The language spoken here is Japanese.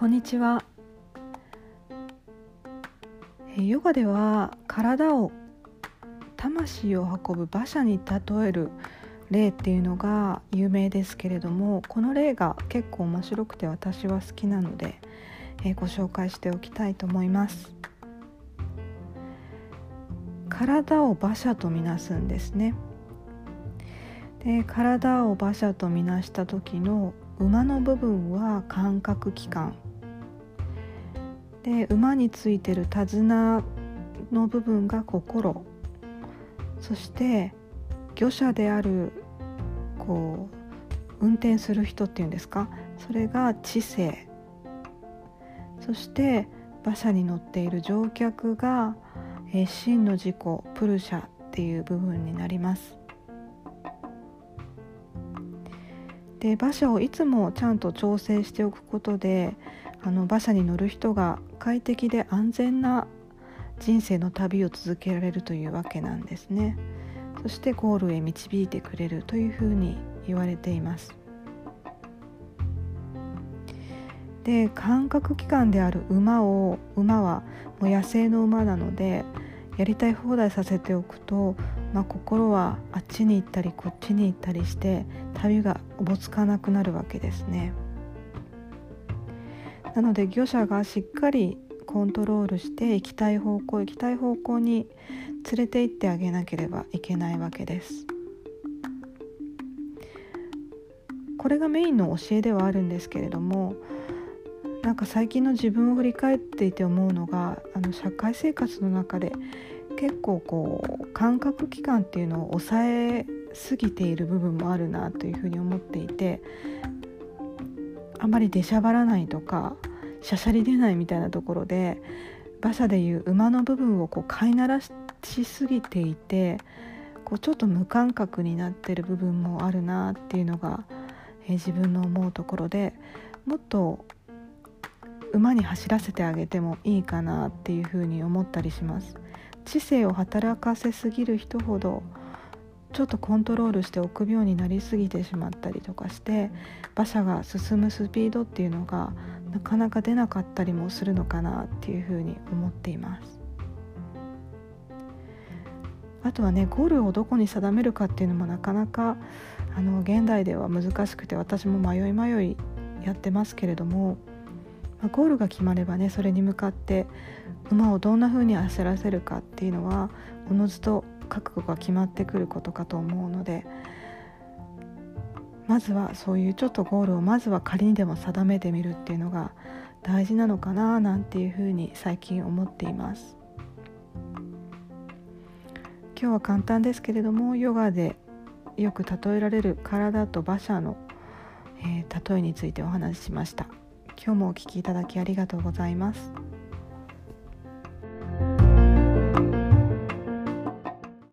こんにちは。ヨガでは体を魂を運ぶ馬車に例える例っていうのが有名ですけれどもこの例が結構面白くて私は好きなので、えご紹介しておきたいと思います。体を馬車とみなすんですね。で体を馬車とみなした時の馬の部分は感覚器官。で馬についてる手綱の部分が心。そして漁者であるこう運転する人っていうんですか？それが知性。そして馬車に乗っている乗客が、えー、真の自己プルシャっていう部分になります。で馬車をいつもちゃんと調整しておくことであの馬車に乗る人が快適で安全な人生の旅を続けられるというわけなんですね。そしてゴールへ導いてくれるというふうに言われています。で感覚器官である馬を馬はもう野生の馬なのでやりたい放題させておくと、まあ、心はあっちに行ったりこっちに行ったりして旅がおぼつかなくなるわけですね。なので漁者がしっかりコントロールして行きたい方向行きたい方向に連れて行ってあげなければいけないわけです。これがメインの教えではあるんですけれどもなんか最近の自分を振り返っていて思うのがあの社会生活の中で結構こう感覚器官っていうのを抑えすぎている部分もあるなというふうに思っていてあまり出しゃばらないとかしゃしゃり出ないみたいなところで馬車でいう馬の部分をこう飼いならしすぎていてこうちょっと無感覚になってる部分もあるなっていうのが、えー、自分の思うところでもっと馬に走らせてあげてもいいかなっていうふうに思ったりします。知性を働かせすぎる人ほどちょっとコントロールして臆病になりすぎてしまったりとかして馬車が進むスピードっていうのがなかなか出なかったりもするのかなっていうふうに思っていますあとはねゴールをどこに定めるかっていうのもなかなかあの現代では難しくて私も迷い迷いやってますけれども、まあ、ゴールが決まればねそれに向かって馬をどんな風に走らせるかっていうのはおのずと覚悟が決まってくることかと思うのでまずはそういうちょっとゴールをまずは仮にでも定めてみるっていうのが大事なのかななんていうふうに最近思っています。今日は簡単ですけれどもヨガでよく例えられる体と馬車の、えー、例えについてお話ししました。今日もお聴きいただきありがとうございます。